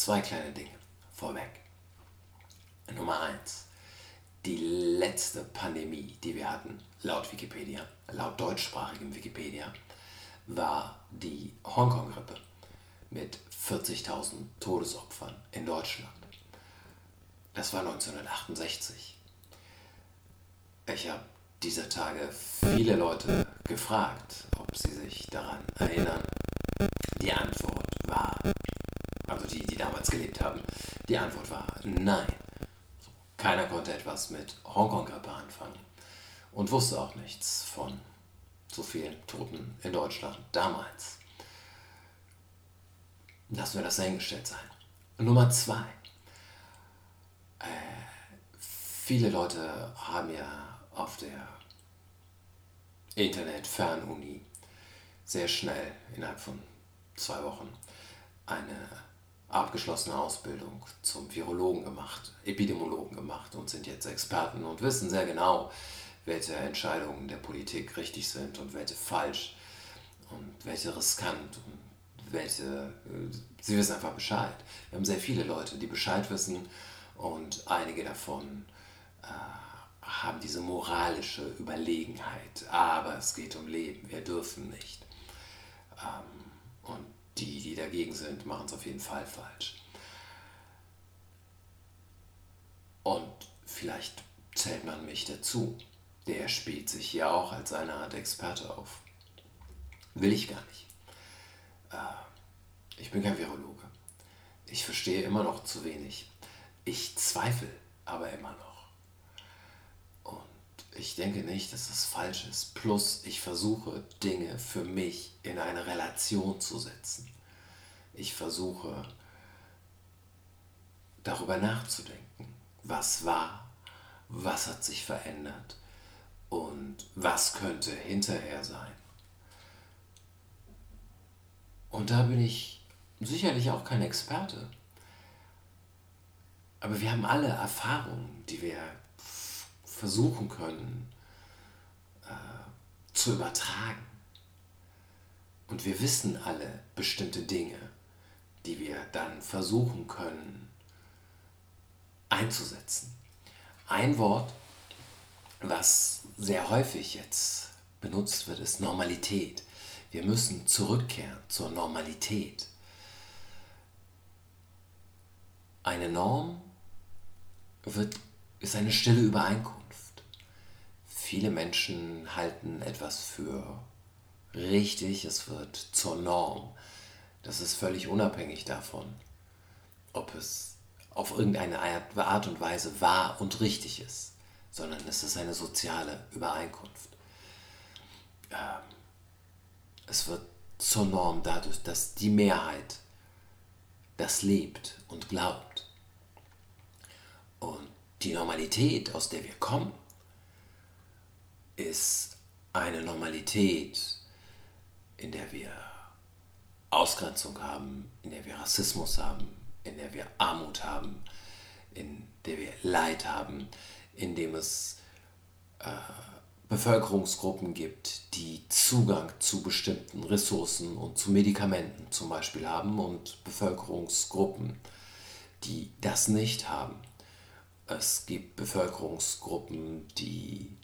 zwei kleine Dinge vorweg. Nummer eins. Die letzte Pandemie, die wir hatten, laut Wikipedia, laut deutschsprachigem Wikipedia, war die Hongkong-Grippe mit 40.000 Todesopfern in Deutschland. Das war 1968. Ich habe dieser Tage viele Leute gefragt, ob sie sich daran erinnern. Die Antwort war, also die, die damals gelebt haben, die Antwort war nein. Keiner konnte etwas mit Hongkong-Grippe anfangen und wusste auch nichts von so vielen Toten in Deutschland damals. Lassen wir das dahingestellt sein. Nummer zwei. Äh, viele Leute haben ja auf der Internet-Fernuni sehr schnell innerhalb von zwei Wochen eine abgeschlossene Ausbildung zum Virologen gemacht, Epidemiologen gemacht und sind jetzt Experten und wissen sehr genau, welche Entscheidungen der Politik richtig sind und welche falsch und welche riskant und welche, äh, sie wissen einfach Bescheid. Wir haben sehr viele Leute, die Bescheid wissen und einige davon äh, haben diese moralische Überlegenheit. Aber es geht um Leben, wir dürfen nicht. Ähm, und die, die dagegen sind, machen es auf jeden Fall falsch. Und vielleicht zählt man mich dazu. Der spielt sich hier auch als eine Art Experte auf. Will ich gar nicht. Äh, ich bin kein Virologe. Ich verstehe immer noch zu wenig. Ich zweifle aber immer noch ich denke nicht, dass das falsch ist. Plus, ich versuche Dinge für mich in eine Relation zu setzen. Ich versuche darüber nachzudenken, was war, was hat sich verändert und was könnte hinterher sein. Und da bin ich sicherlich auch kein Experte. Aber wir haben alle Erfahrungen, die wir versuchen können äh, zu übertragen. Und wir wissen alle bestimmte Dinge, die wir dann versuchen können einzusetzen. Ein Wort, was sehr häufig jetzt benutzt wird, ist Normalität. Wir müssen zurückkehren zur Normalität. Eine Norm wird, ist eine stille Übereinkunft. Viele Menschen halten etwas für richtig, es wird zur Norm. Das ist völlig unabhängig davon, ob es auf irgendeine Art und Weise wahr und richtig ist, sondern es ist eine soziale Übereinkunft. Ähm, es wird zur Norm dadurch, dass die Mehrheit das lebt und glaubt. Und die Normalität, aus der wir kommen, ist eine Normalität, in der wir Ausgrenzung haben, in der wir Rassismus haben, in der wir Armut haben, in der wir Leid haben, in dem es äh, Bevölkerungsgruppen gibt, die Zugang zu bestimmten Ressourcen und zu Medikamenten zum Beispiel haben und Bevölkerungsgruppen, die das nicht haben. Es gibt Bevölkerungsgruppen, die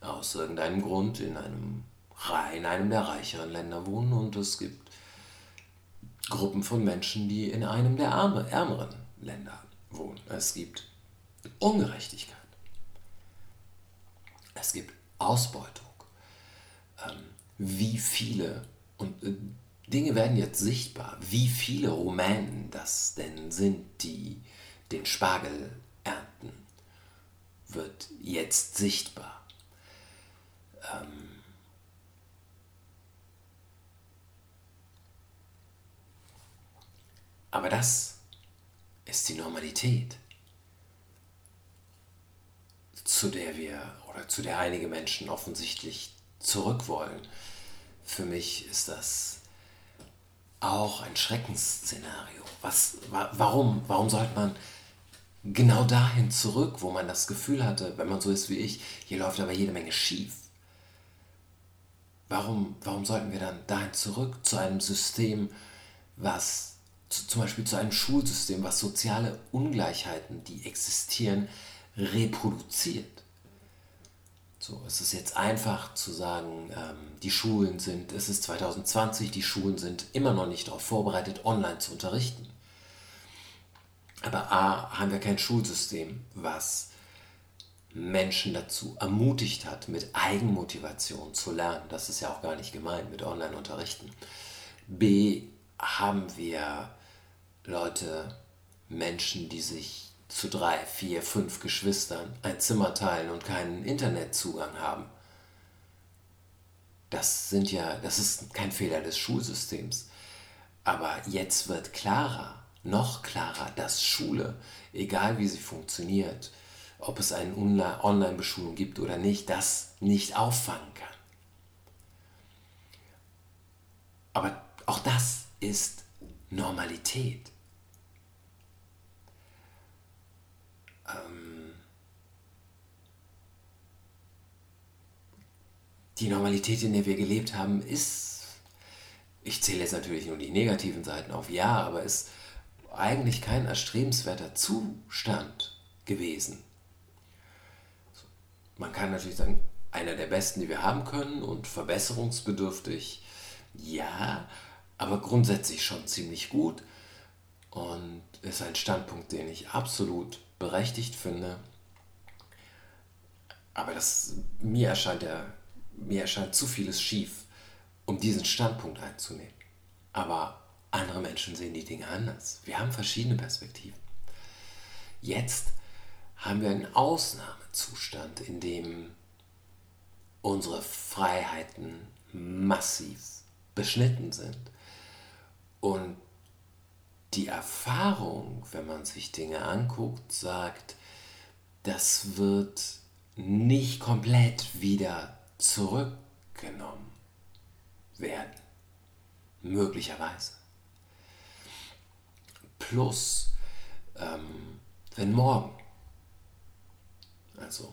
aus irgendeinem Grund in einem, in einem der reicheren Länder wohnen und es gibt Gruppen von Menschen, die in einem der ärmeren Länder wohnen. Es gibt Ungerechtigkeit. Es gibt Ausbeutung. Ähm, wie viele, und äh, Dinge werden jetzt sichtbar, wie viele Rumänen das denn sind, die den Spargel ernten, wird jetzt sichtbar. Ähm, aber das ist die Normalität, zu der wir oder zu der einige Menschen offensichtlich zurück wollen. Für mich ist das auch ein Schreckensszenario. Was, warum, warum sollte man genau dahin zurück, wo man das Gefühl hatte, wenn man so ist wie ich, hier läuft aber jede Menge schief? Warum, warum sollten wir dann dahin zurück zu einem System, was zu, zum Beispiel zu einem Schulsystem, was soziale Ungleichheiten, die existieren, reproduziert. So, es ist jetzt einfach zu sagen, ähm, die Schulen sind, es ist 2020, die Schulen sind immer noch nicht darauf vorbereitet, online zu unterrichten. Aber A, haben wir kein Schulsystem, was Menschen dazu ermutigt hat, mit Eigenmotivation zu lernen. Das ist ja auch gar nicht gemeint mit Online-Unterrichten. B, haben wir Leute, Menschen, die sich zu drei, vier, fünf Geschwistern ein Zimmer teilen und keinen Internetzugang haben. Das sind ja, das ist kein Fehler des Schulsystems. Aber jetzt wird klarer, noch klarer, dass Schule, egal wie sie funktioniert, ob es eine Online-Beschulung gibt oder nicht, das nicht auffangen kann. Aber auch das ist Normalität. Ähm die Normalität, in der wir gelebt haben, ist, ich zähle jetzt natürlich nur die negativen Seiten auf, ja, aber ist eigentlich kein erstrebenswerter Zustand gewesen. Man kann natürlich sagen, einer der besten, die wir haben können und verbesserungsbedürftig, ja, aber grundsätzlich schon ziemlich gut und ist ein Standpunkt, den ich absolut berechtigt finde. Aber das, mir, erscheint der, mir erscheint zu vieles schief, um diesen Standpunkt einzunehmen. Aber andere Menschen sehen die Dinge anders. Wir haben verschiedene Perspektiven. Jetzt haben wir einen Ausnahmezustand, in dem unsere Freiheiten massiv beschnitten sind. Und die Erfahrung, wenn man sich Dinge anguckt, sagt, das wird nicht komplett wieder zurückgenommen werden. Möglicherweise. Plus, ähm, wenn morgen also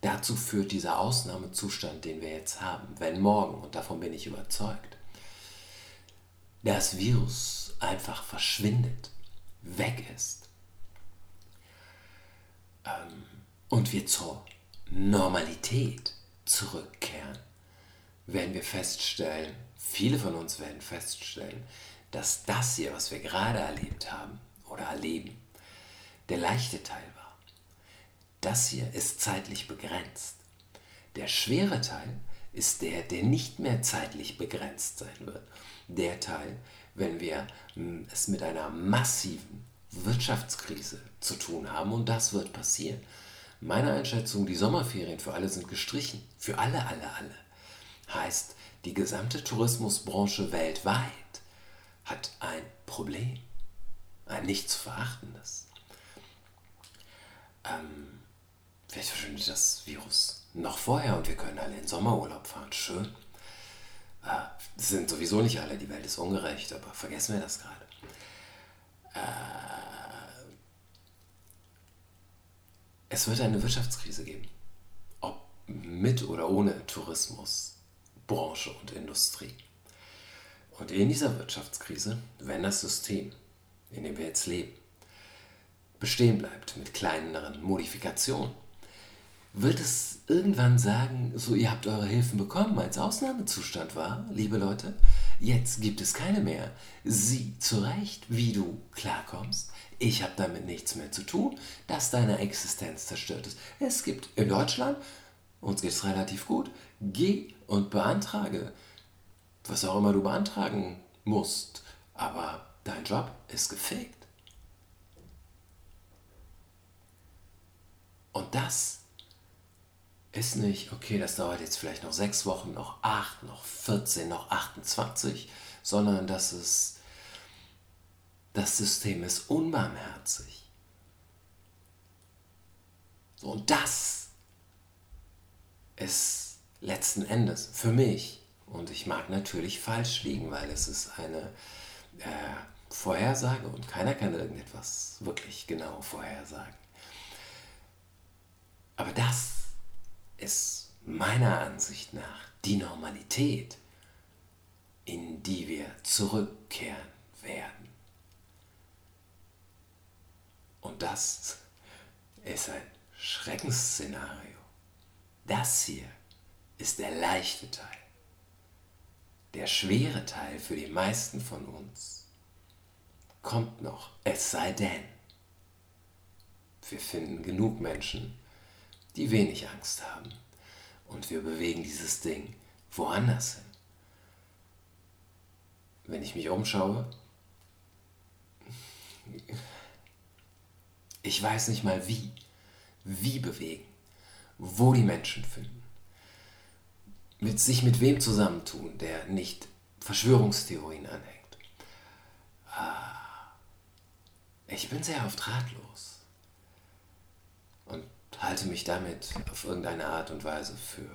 dazu führt dieser Ausnahmezustand, den wir jetzt haben, wenn morgen, und davon bin ich überzeugt, das Virus einfach verschwindet, weg ist. Ähm, und wir zur Normalität zurückkehren, werden wir feststellen, viele von uns werden feststellen, dass das hier, was wir gerade erlebt haben oder erleben, der leichte Teil war das hier ist zeitlich begrenzt. Der schwere Teil ist der, der nicht mehr zeitlich begrenzt sein wird. Der Teil, wenn wir hm, es mit einer massiven Wirtschaftskrise zu tun haben und das wird passieren. Meine Einschätzung, die Sommerferien für alle sind gestrichen. Für alle, alle, alle. Heißt, die gesamte Tourismusbranche weltweit hat ein Problem. Ein nicht zu verachtendes. Ähm, Vielleicht verschwindet das Virus noch vorher und wir können alle in Sommerurlaub fahren. Schön. Äh, sind sowieso nicht alle, die Welt ist ungerecht, aber vergessen wir das gerade. Äh, es wird eine Wirtschaftskrise geben. Ob mit oder ohne Tourismus, Branche und Industrie. Und in dieser Wirtschaftskrise, wenn das System, in dem wir jetzt leben, bestehen bleibt mit kleineren Modifikationen, wird es irgendwann sagen, so ihr habt eure Hilfen bekommen, als Ausnahmezustand war, liebe Leute, jetzt gibt es keine mehr. Sieh zurecht, wie du klarkommst. Ich habe damit nichts mehr zu tun, dass deine Existenz zerstört ist. Es gibt in Deutschland, uns geht es relativ gut, geh und beantrage, was auch immer du beantragen musst, aber dein Job ist gefegt. Und das ist nicht, okay, das dauert jetzt vielleicht noch sechs Wochen, noch acht, noch 14, noch 28, sondern das ist, das System ist unbarmherzig. So, und das ist letzten Endes für mich, und ich mag natürlich falsch liegen, weil es ist eine äh, Vorhersage und keiner kann irgendetwas wirklich genau vorhersagen. Aber das ist meiner Ansicht nach die Normalität, in die wir zurückkehren werden. Und das ist ein Schreckensszenario. Das hier ist der leichte Teil. Der schwere Teil für die meisten von uns kommt noch, es sei denn, wir finden genug Menschen, die wenig Angst haben und wir bewegen dieses Ding woanders hin. Wenn ich mich umschaue, ich weiß nicht mal wie, wie bewegen, wo die Menschen finden mit sich mit wem zusammentun, der nicht Verschwörungstheorien anhängt. Ah, ich bin sehr oft ratlos und halte mich damit auf irgendeine Art und Weise für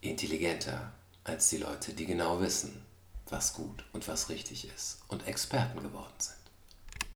intelligenter als die Leute, die genau wissen, was gut und was richtig ist und Experten geworden sind.